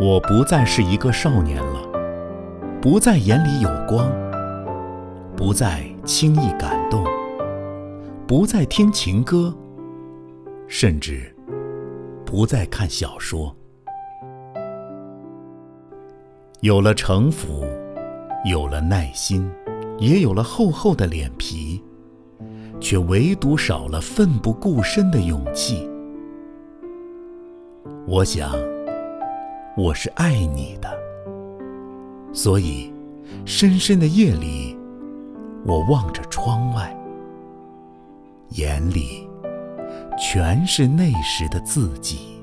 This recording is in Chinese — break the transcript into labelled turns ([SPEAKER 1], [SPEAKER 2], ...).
[SPEAKER 1] 我不再是一个少年了，不再眼里有光，不再轻易感动，不再听情歌，甚至不再看小说。有了城府，有了耐心，也有了厚厚的脸皮，却唯独少了奋不顾身的勇气。我想。我是爱你的，所以深深的夜里，我望着窗外，眼里全是那时的自己。